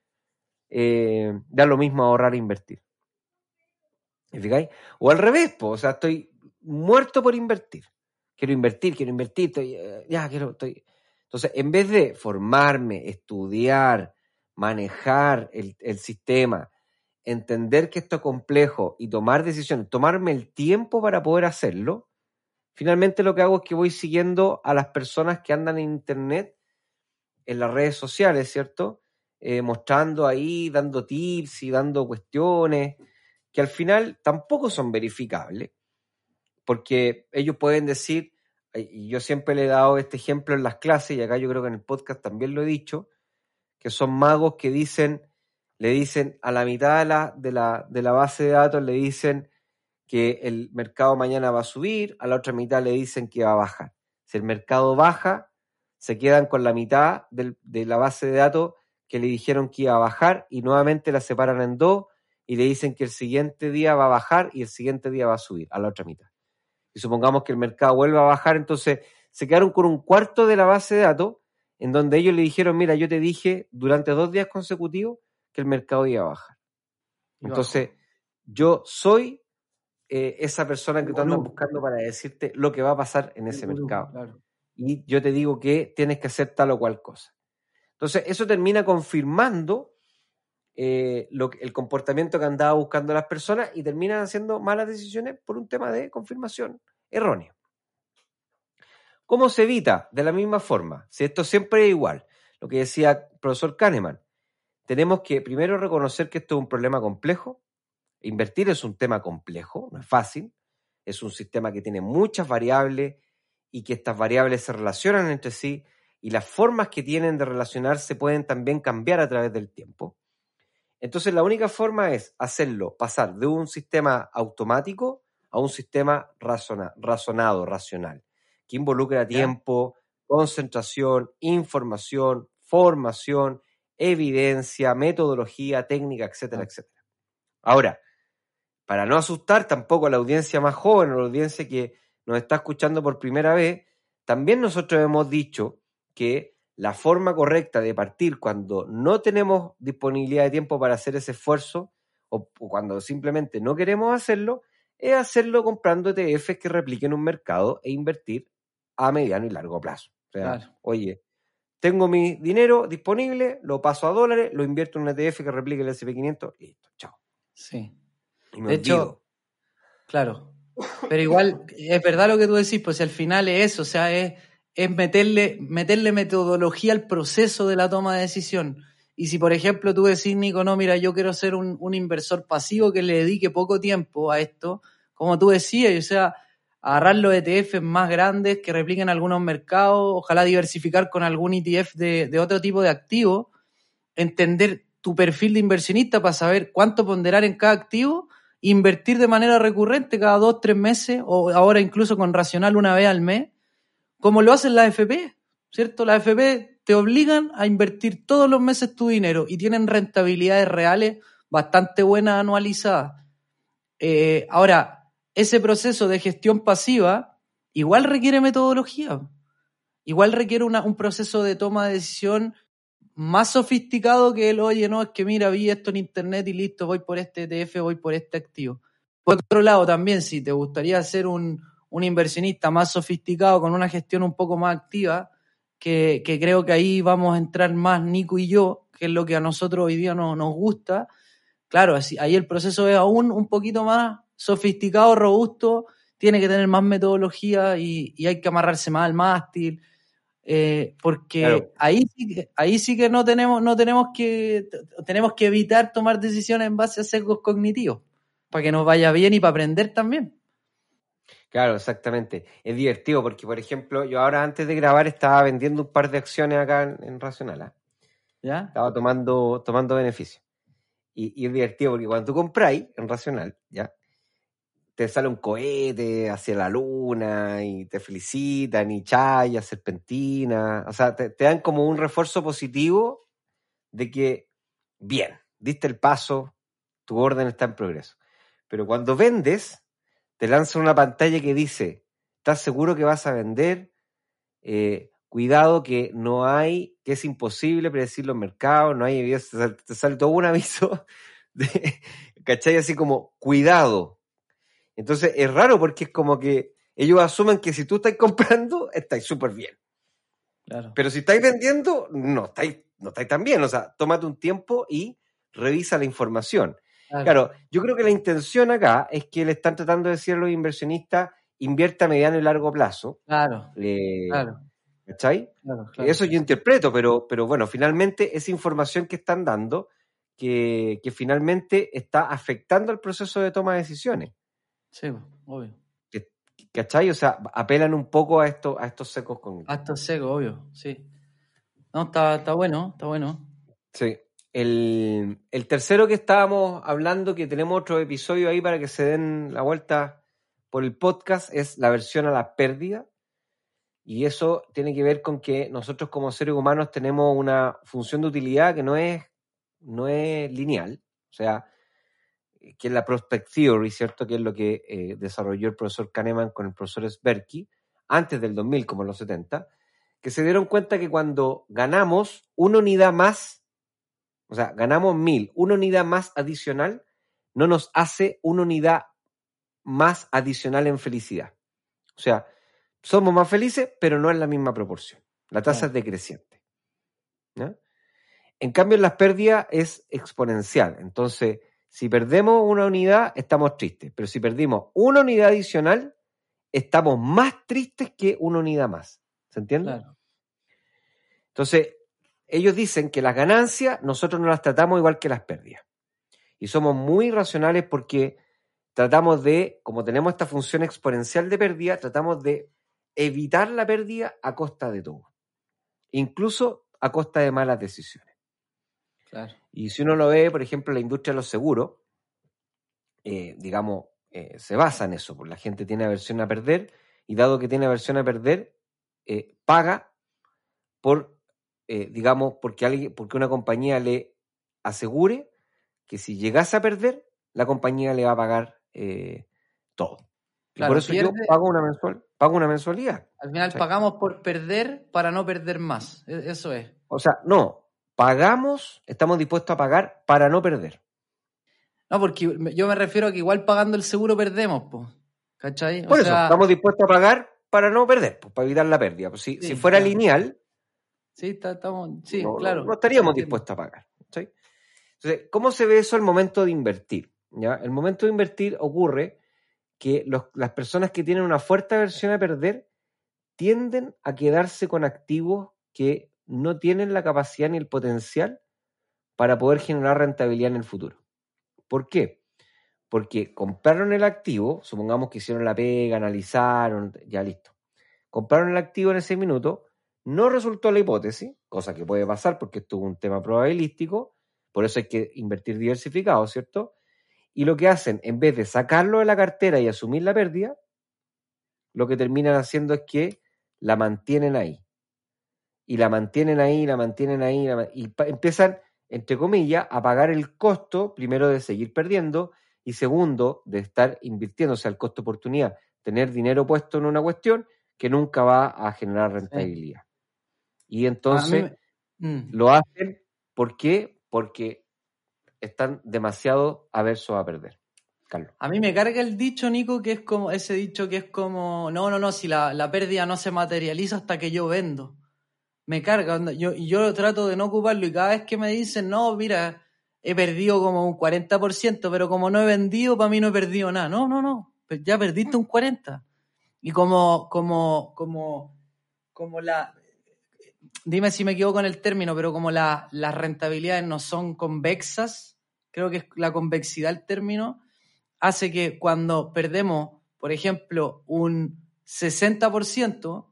eh, da lo mismo ahorrar e invertir. ¿Me O al revés, o sea, estoy muerto por invertir. Quiero invertir, quiero invertir, estoy, eh, ya quiero, estoy. Entonces, en vez de formarme, estudiar, manejar el, el, sistema, entender que esto es complejo y tomar decisiones, tomarme el tiempo para poder hacerlo, finalmente lo que hago es que voy siguiendo a las personas que andan en Internet, en las redes sociales, ¿cierto? Eh, mostrando ahí, dando tips y dando cuestiones que al final tampoco son verificables, porque ellos pueden decir, y yo siempre le he dado este ejemplo en las clases, y acá yo creo que en el podcast también lo he dicho, que son magos que dicen, le dicen a la mitad de la, de la, de la base de datos, le dicen que el mercado mañana va a subir, a la otra mitad le dicen que va a bajar. Si el mercado baja, se quedan con la mitad del, de la base de datos que le dijeron que iba a bajar y nuevamente la separan en dos y le dicen que el siguiente día va a bajar y el siguiente día va a subir a la otra mitad. Y supongamos que el mercado vuelva a bajar, entonces se quedaron con un cuarto de la base de datos en donde ellos le dijeron, mira, yo te dije durante dos días consecutivos que el mercado iba a bajar. Entonces, yo soy eh, esa persona que tú andas buscando para decirte lo que va a pasar en ese mercado. Y yo te digo que tienes que hacer tal o cual cosa. Entonces, eso termina confirmando eh, el comportamiento que andaba buscando las personas y terminan haciendo malas decisiones por un tema de confirmación errónea. ¿Cómo se evita? De la misma forma. Si esto siempre es igual, lo que decía el profesor Kahneman, tenemos que primero reconocer que esto es un problema complejo. Invertir es un tema complejo, no es fácil. Es un sistema que tiene muchas variables y que estas variables se relacionan entre sí y las formas que tienen de relacionarse pueden también cambiar a través del tiempo. Entonces la única forma es hacerlo, pasar de un sistema automático a un sistema razonado, racional que involucra tiempo, concentración, información, formación, evidencia, metodología, técnica, etcétera, etcétera. Ahora, para no asustar tampoco a la audiencia más joven a la audiencia que nos está escuchando por primera vez, también nosotros hemos dicho que la forma correcta de partir cuando no tenemos disponibilidad de tiempo para hacer ese esfuerzo o, cuando simplemente no queremos hacerlo, es hacerlo comprando ETFs que repliquen un mercado e invertir a mediano y largo plazo. O sea, oye, tengo mi dinero disponible, lo paso a dólares, lo invierto en un ETF que replique el SP500, listo, chao. Sí. de hecho, claro. Pero igual, es verdad lo que tú decís, pues al final es eso, o sea, es, es meterle, meterle metodología al proceso de la toma de decisión. Y si, por ejemplo, tú decís, Nico, no, mira, yo quiero ser un, un inversor pasivo que le dedique poco tiempo a esto, como tú decías, o sea, agarrar los ETFs más grandes que repliquen algunos mercados, ojalá diversificar con algún ETF de, otro tipo de activo, entender tu perfil de inversionista para saber cuánto ponderar en cada activo invertir de manera recurrente cada dos, tres meses, o ahora incluso con racional una vez al mes, como lo hacen las FP, ¿cierto? Las FP te obligan a invertir todos los meses tu dinero y tienen rentabilidades reales bastante buenas anualizadas. Eh, ahora, ese proceso de gestión pasiva igual requiere metodología, igual requiere un proceso de toma de decisión más sofisticado que el, oye, no, es que mira, vi esto en internet y listo, voy por este ETF, voy por este activo. Por otro lado, también, si te gustaría ser un, inversionista más sofisticado, con una gestión un poco más activa, que, creo que ahí vamos a entrar más Nico y yo, que es lo que a nosotros hoy día no, nos gusta. Claro, así, ahí el proceso es aún un poquito más sofisticado, robusto, tiene que tener más metodología y, y hay que amarrarse más al mástil eh, porque ahí, sí que, ahí sí que no tenemos, no tenemos que, tenemos que evitar tomar decisiones en base a sesgos cognitivos, para que nos vaya bien y para aprender también. Claro, exactamente. Es divertido porque, por ejemplo, yo ahora antes de grabar estaba vendiendo un par de acciones acá en, Racional. ¿Ya? Estaba tomando, tomando beneficio. Y, y, es divertido porque cuando tú compráis en Racional, ¿ya? te sale un cohete hacia la luna y te felicitan y chaya, serpentina. O sea, te, dan como un refuerzo positivo de que, bien, diste el paso, tu orden está en progreso. Pero cuando vendes, te lanzan una pantalla que dice, ¿estás seguro que vas a vender? Eh, cuidado que no hay, que es imposible predecir los mercados, no hay te sale, todo un aviso, de, ¿cachai? Así como, cuidado, entonces es raro porque es como que ellos asumen que si tú estás comprando, estáis súper bien. Claro. Pero si estáis vendiendo, no estáis, no estáis tan bien. O sea, tómate un tiempo y revisa la información. Claro. yo creo que la intención acá es que le están tratando de decir a los inversionistas, invierta a mediano y largo plazo. Claro. claro. ¿Cachai? Eso yo interpreto, pero, pero bueno, finalmente esa información que están dando, que, que finalmente está afectando el proceso de toma de decisiones. Sí, obvio. ¿Cachai? O sea, apelan un poco a, esto, a estos secos con. A estos secos, obvio, sí. No, está, está bueno, está bueno. Sí. El, tercero que estábamos hablando, que tenemos otro episodio ahí para que se den la vuelta por el podcast, es la versión a la pérdida. Y eso tiene que ver con que nosotros como seres humanos tenemos una función de utilidad que no es, no es lineal. O sea, que es la Prospect Theory, ¿cierto? Que es lo que eh, desarrolló el profesor Kahneman con el profesor Sberky, antes del 2000, como en los 70, que se dieron cuenta que cuando ganamos una unidad más, o sea, ganamos mil, una unidad más adicional, no nos hace una unidad más adicional en felicidad. O sea, somos más felices, pero no en la misma proporción. La tasa es decreciente. En cambio, en las pérdidas es exponencial. Entonces, si perdemos una unidad, estamos tristes, pero si perdimos una unidad adicional, estamos más tristes que una unidad más. ¿Se entiende? Entonces, ellos dicen que las ganancias nosotros no las tratamos igual que las pérdidas. Y somos muy racionales porque tratamos de, como tenemos esta función exponencial de pérdida, tratamos de evitar la pérdida a costa de todo. Incluso a costa de malas decisiones. Y si uno lo ve, por ejemplo, la industria de los seguros, eh, digamos, eh, se basa en eso, porque la gente tiene aversión a perder y dado que tiene aversión a perder, eh, paga por, digamos, porque, alguien, porque una compañía le asegure que si llegase a perder, la compañía le va a pagar todo. por eso yo pago una, mensual, pago una mensualidad. Al final pagamos por perder para no perder más. E-, eso es. O sea, no, pagamos, estamos dispuestos a pagar para no perder. No, porque yo me refiero a que igual pagando el seguro perdemos, pues. ¿Cachai? Por eso, estamos dispuestos a pagar para no perder, pues, para evitar la pérdida. Pues, si, si fuera lineal, sí, estamos, sí, claro. No, estaríamos dispuestos a pagar. Entonces, ¿cómo se ve eso al momento de invertir? ¿Ya? El momento de invertir ocurre que las personas que tienen una fuerte aversión a perder tienden a quedarse con activos que no tienen la capacidad ni el potencial para poder generar rentabilidad en el futuro. ¿Por qué? Porque compraron el activo, supongamos que hicieron la pega, analizaron, ya listo. Compraron el activo en ese minuto, no resultó la hipótesis, cosa que puede pasar porque esto es un tema probabilístico, por eso hay que invertir diversificado, ¿cierto? Y lo que hacen, en vez de sacarlo de la cartera y asumir la pérdida, lo que terminan haciendo es que la mantienen ahí. Y la mantienen ahí, la mantienen ahí, y empiezan, entre comillas, a pagar el costo, primero de seguir perdiendo, y segundo, de estar invirtiéndose al costo oportunidad, tener dinero puesto en una cuestión que nunca va a generar rentabilidad. Y entonces mm. lo hacen, ¿por qué? Porque están demasiado aversos a perder. Carlos. A mí me carga el dicho, Nico, que es como ese dicho que es como, no, no, no, si la, la pérdida no se materializa hasta que yo vendo. Me carga, yo, yo trato de no ocuparlo y cada vez que me dicen, no, mira, he perdido como un 40%, pero como no he vendido, para mí no he perdido nada. No, no, no, ya perdiste un 40%. Y como, como, como, como la, dime si me equivoco en el término, pero como la, las rentabilidades no son convexas, creo que es la convexidad el término, hace que cuando perdemos, por ejemplo, un 60%,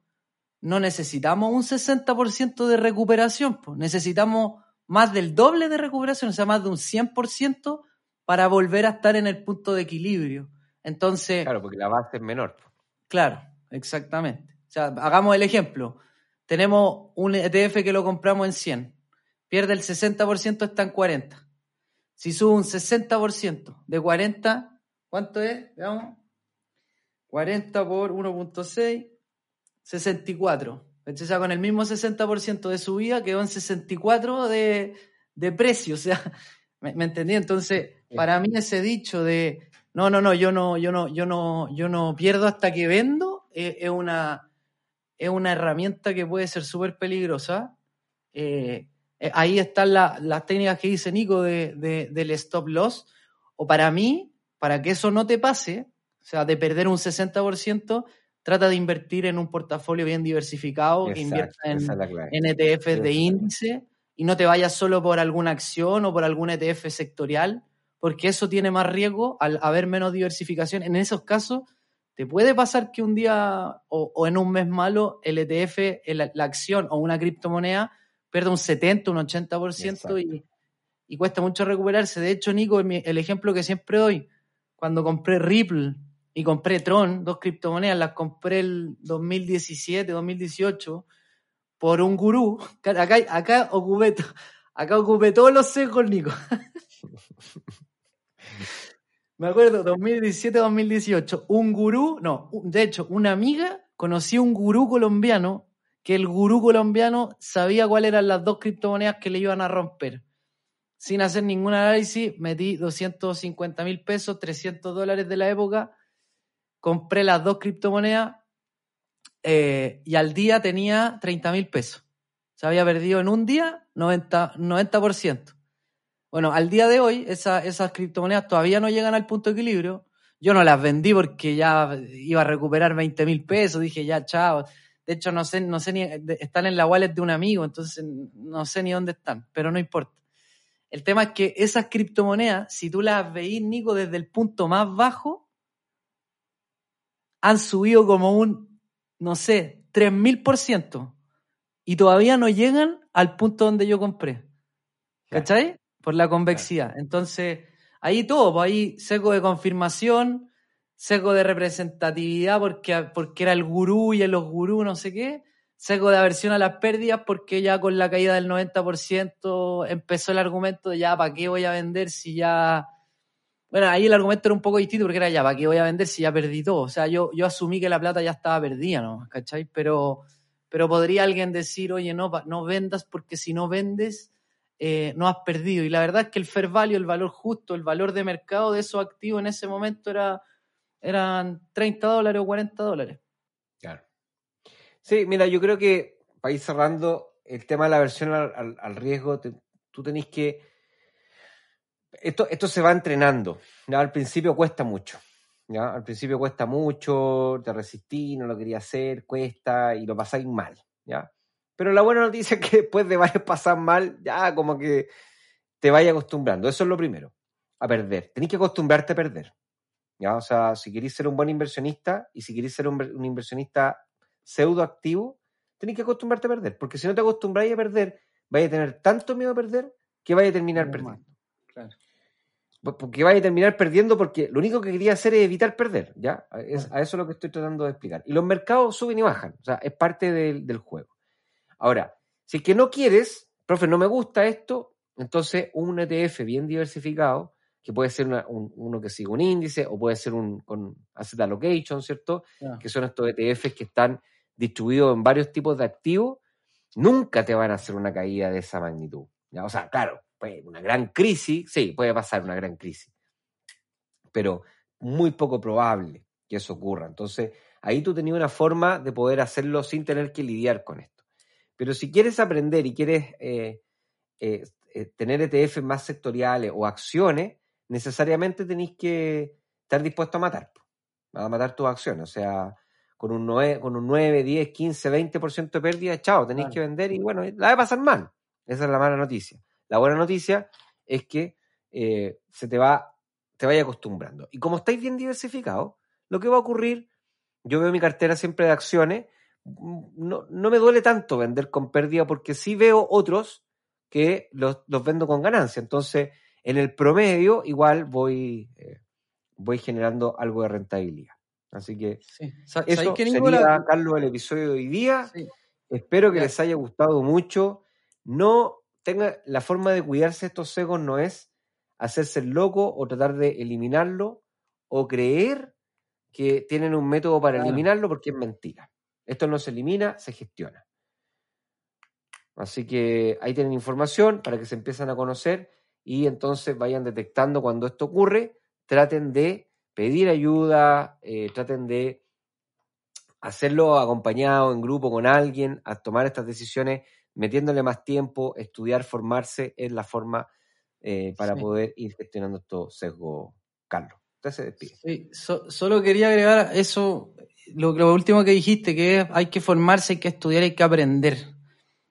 no necesitamos un 60% de recuperación, pues necesitamos más del doble de recuperación, o sea, más de un 100% para volver a estar en el punto de equilibrio. Entonces... Claro, porque la base es menor. Claro, exactamente. O sea, hagamos el ejemplo. Tenemos un ETF que lo compramos en 100. Pierde el 60%, está en 40. Si sube un 60% de 40, ¿cuánto es? Veamos. 40 por 1.6, 64. O sea, con el mismo 60% de subida quedó en 64 de, de precio. O sea, ¿me, me entendí? Entonces, para mí ese dicho de no, no, no, yo no, yo no, yo no, yo no pierdo hasta que vendo, eh, es, una, es una herramienta que puede ser súper peligrosa. Eh, eh, ahí están las técnicas que dice Nico de, del stop loss. O para mí, para que eso no te pase, o sea, de perder un 60%, trata de invertir en un portafolio bien diversificado, que invierta en, en ETFs de índice y no te vayas solo por alguna acción o por algún ETF sectorial porque eso tiene más riesgo al haber menos diversificación. En esos casos, te puede pasar que un día o, en un mes malo el ETF, la acción o una criptomoneda pierda un 70, un 80% y, y, cuesta mucho recuperarse. De hecho, Nico, el ejemplo que siempre doy, cuando compré Ripple y compré Tron, dos criptomonedas, las compré el 2017, 2018, por un gurú. Acá, acá, ocupé, acá ocupé todos los secos, Nico. Me acuerdo, 2017-2018, un gurú, no, de hecho, una amiga conoció un gurú colombiano que el gurú colombiano sabía cuáles eran las dos criptomonedas que le iban a romper. Sin hacer ningún análisis, metí 250 mil pesos, 300 dólares de la época, compré las dos criptomonedas eh, y al día tenía 30 mil pesos. Se había perdido en un día 90%. 90%. Bueno, al día de hoy esas criptomonedas todavía no llegan al punto de equilibrio. Yo no las vendí porque ya iba a recuperar 20 mil pesos. Dije, ya, chao. De hecho, no sé, no sé ni, están en la wallet de un amigo, entonces no sé ni dónde están, pero no importa. El tema es que esas criptomonedas, si tú las veís, Nico, desde el punto más bajo, han subido como un, no sé, 3000% y todavía no llegan al punto donde yo compré. ¿Cachai? Por la convexidad. Entonces, ahí todo, pues ahí seco de confirmación, seco de representatividad porque, porque era el gurú y en los gurús no sé qué, seco de aversión a las pérdidas porque ya con la caída del 90% empezó el argumento de ya, ¿para qué voy a vender si ya... Bueno, ahí el argumento era un poco distinto porque era ya, ¿para qué voy a vender si ya perdí todo? O sea, yo, yo asumí que la plata ya estaba perdida, ¿no? ¿Cachai? Pero, pero podría alguien decir, oye, no, no vendas porque si no vendes eh, no has perdido. Y la verdad es que el fair value, el valor justo, el valor de mercado de esos activos en ese momento era, eran 30 dólares o 40 dólares. Claro. Sí, mira, yo creo que para ir cerrando el tema de la versión al, riesgo, tú tenés que... Esto, esto se va entrenando. Al principio cuesta mucho. ¿ya? Al principio cuesta mucho, te resistí, no lo quería hacer, cuesta y lo pasáis mal. ¿ya? Pero la buena noticia es que después de varios pasar mal, ya como que te vaya acostumbrando. Eso es lo primero, a perder. Tenés que acostumbrarte a perder. ¿ya? O sea, si queréis ser un buen inversionista y si queréis ser un, inversionista pseudo activo, tenés que acostumbrarte a perder. Porque si no te acostumbráis a perder, vais a tener tanto miedo a perder que vais a terminar perdiendo. porque vaya a terminar perdiendo porque lo único que quería hacer es evitar perder, ¿ya? Es, a eso es lo que estoy tratando de explicar. Y los mercados suben y bajan, o sea, es parte del, del juego. Ahora, si es que no quieres, profe, no me gusta esto, entonces un ETF bien diversificado, que puede ser uno que sigue un índice o puede ser un con asset allocation, ¿cierto? Que son estos ETFs que están distribuidos en varios tipos de activos, nunca te van a hacer una caída de esa magnitud. ¿ya? O sea, claro, pues una gran crisis, sí, puede pasar una gran crisis, pero muy poco probable que eso ocurra. Entonces, ahí tú tenías una forma de poder hacerlo sin tener que lidiar con esto. Pero si quieres aprender y quieres eh, eh, eh, tener ETF más sectoriales o acciones, necesariamente tenéis que estar dispuesto a matar, a matar tus acciones. O sea, con un 9, con un 9 10, 15, 20% de pérdida, chao, tenéis que vender y bueno, la va a pasar mal. Esa es la mala noticia. La buena noticia es que se te va, te vaya acostumbrando. Y como estáis bien diversificados, lo que va a ocurrir, yo veo mi cartera siempre de acciones no, no, me duele tanto vender con pérdida porque sí veo otros que los, vendo con ganancia. Entonces, en el promedio, igual voy, eh, voy generando algo de rentabilidad. Así que eso que sería, Carlos, el episodio de hoy día. Espero que les haya gustado mucho. No tenga la forma de cuidarse estos secos no es hacerse el loco o tratar de eliminarlo o creer que tienen un método para eliminarlo porque es mentira. Esto no se elimina, se gestiona. Así que ahí tienen información para que se empiecen a conocer y entonces vayan detectando cuando esto ocurre, traten de pedir ayuda, eh, traten de hacerlo acompañado en grupo con alguien, a tomar estas decisiones, metiéndole más tiempo, estudiar, formarse, es la forma eh, para poder ir gestionando estos sesgos, Carlos. Usted se despide. Sí, solo quería agregar eso, lo, último que dijiste, que hay que formarse, hay que estudiar, hay que aprender.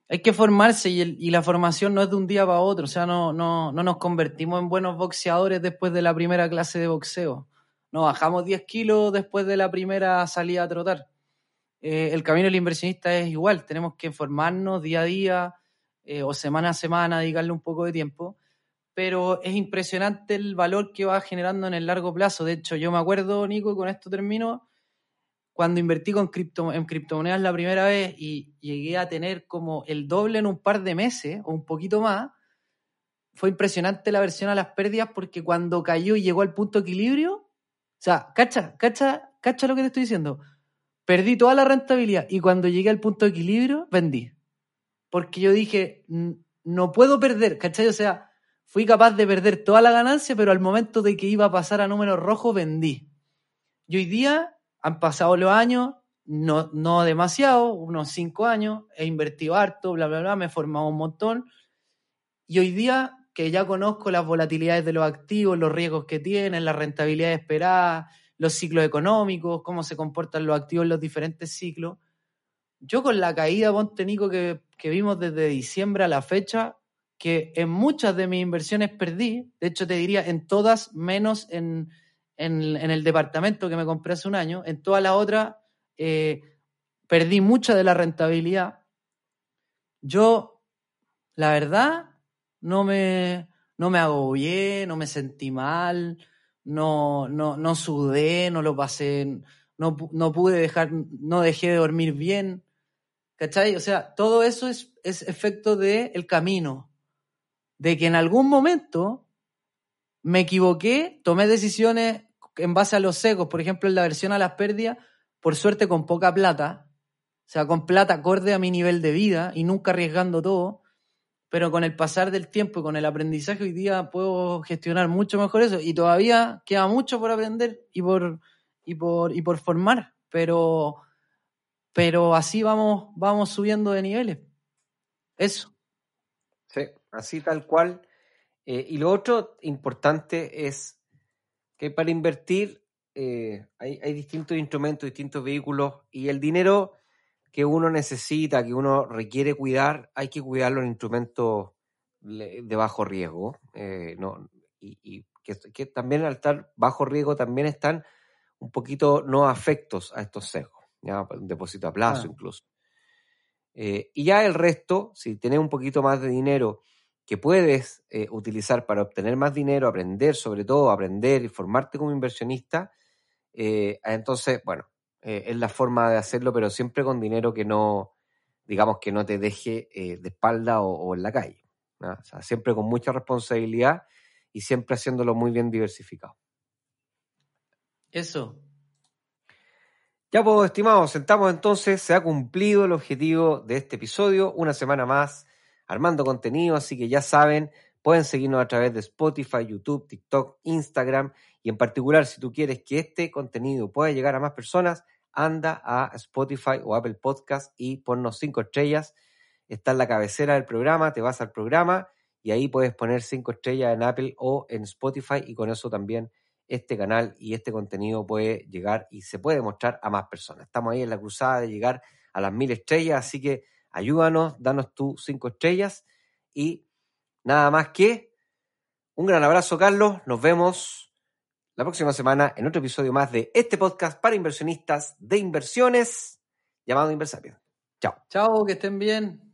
Hay que formarse y, la formación no es de un día para otro, o sea, no, no, no nos convertimos en buenos boxeadores después de la primera clase de boxeo. No bajamos 10 kilos después de la primera salida a trotar. Eh, el camino del inversionista es igual, tenemos que formarnos día a día eh, o semana a semana, dedicarle un poco de tiempo, pero es impresionante el valor que va generando en el largo plazo. De hecho, yo me acuerdo, Nico, y con esto termino, cuando invertí con cripto, en criptomonedas la primera vez y llegué a tener como el doble en un par de meses o un poquito más, fue impresionante la versión a las pérdidas porque cuando cayó y llegó al punto de equilibrio, o sea, cacha, cacha, cacha lo que te estoy diciendo. Perdí toda la rentabilidad y cuando llegué al punto de equilibrio, vendí. Porque yo dije, no puedo perder, ¿cachai? O sea, fui capaz de perder toda la ganancia, pero al momento de que iba a pasar a números rojos, vendí. Y hoy día han pasado los años, no, no demasiado, unos cinco años, he invertido harto, bla, bla, bla, me he formado un montón. Y hoy día que ya conozco las volatilidades de los activos, los riesgos que tienen, la rentabilidad esperada, los ciclos económicos, cómo se comportan los activos en los diferentes ciclos. Yo con la caída, ponte Nico, que, que vimos desde diciembre a la fecha, que en muchas de mis inversiones perdí, de hecho te diría en todas menos en, en, el departamento que me compré hace un año, en todas las otras eh, perdí mucha de la rentabilidad. Yo, la verdad, no me, no me agobié, no me sentí mal, no, no, no sudé, no lo pasé, no, no pude dejar, no dejé de dormir bien. ¿Cachai? O sea, todo eso es, es efecto del el camino. De que en algún momento me equivoqué, tomé decisiones en base a los secos, por ejemplo, en la versión a las pérdidas, por suerte con poca plata, o sea, con plata acorde a mi nivel de vida y nunca arriesgando todo, pero con el pasar del tiempo y con el aprendizaje hoy día puedo gestionar mucho mejor eso y todavía queda mucho por aprender y por, y por, y por formar, pero, pero así vamos, vamos subiendo de niveles. Eso. Sí, así tal cual. Eh, y lo otro importante es que para invertir eh, hay, distintos instrumentos, distintos vehículos y el dinero que uno necesita, que uno requiere cuidar, hay que cuidarlo en instrumentos de bajo riesgo. Eh, no, y, que, también al estar bajo riesgo también están un poquito no afectos a estos sesgos, ya, un depósito a plazo incluso. y ya el resto, si tenés un poquito más de dinero que puedes eh, utilizar para obtener más dinero, aprender sobre todo, aprender y formarte como inversionista, eh, entonces, bueno, eh, es la forma de hacerlo, pero siempre con dinero que no, digamos, que no te deje de espalda o, en la calle. O sea, siempre con mucha responsabilidad y siempre haciéndolo muy bien diversificado. Eso. Ya pues, estimados, sentamos entonces, se ha cumplido el objetivo de este episodio, una semana más armando contenido, así que ya saben, pueden seguirnos a través de Spotify, YouTube, TikTok, Instagram y en particular si tú quieres que este contenido pueda llegar a más personas, anda a Spotify o Apple Podcast y ponnos cinco estrellas. Está en la cabecera del programa, te vas al programa y ahí puedes poner cinco estrellas en Apple o en Spotify y con eso también este canal y este contenido puede llegar y se puede mostrar a más personas. Estamos ahí en la cruzada de llegar a las mil estrellas, así que ayúdanos, danos tus cinco estrellas y nada más que un gran abrazo, Carlos. Nos vemos la próxima semana en otro episodio más de este podcast para inversionistas de inversiones llamado Inversapien. Chao. Chao, que estén bien.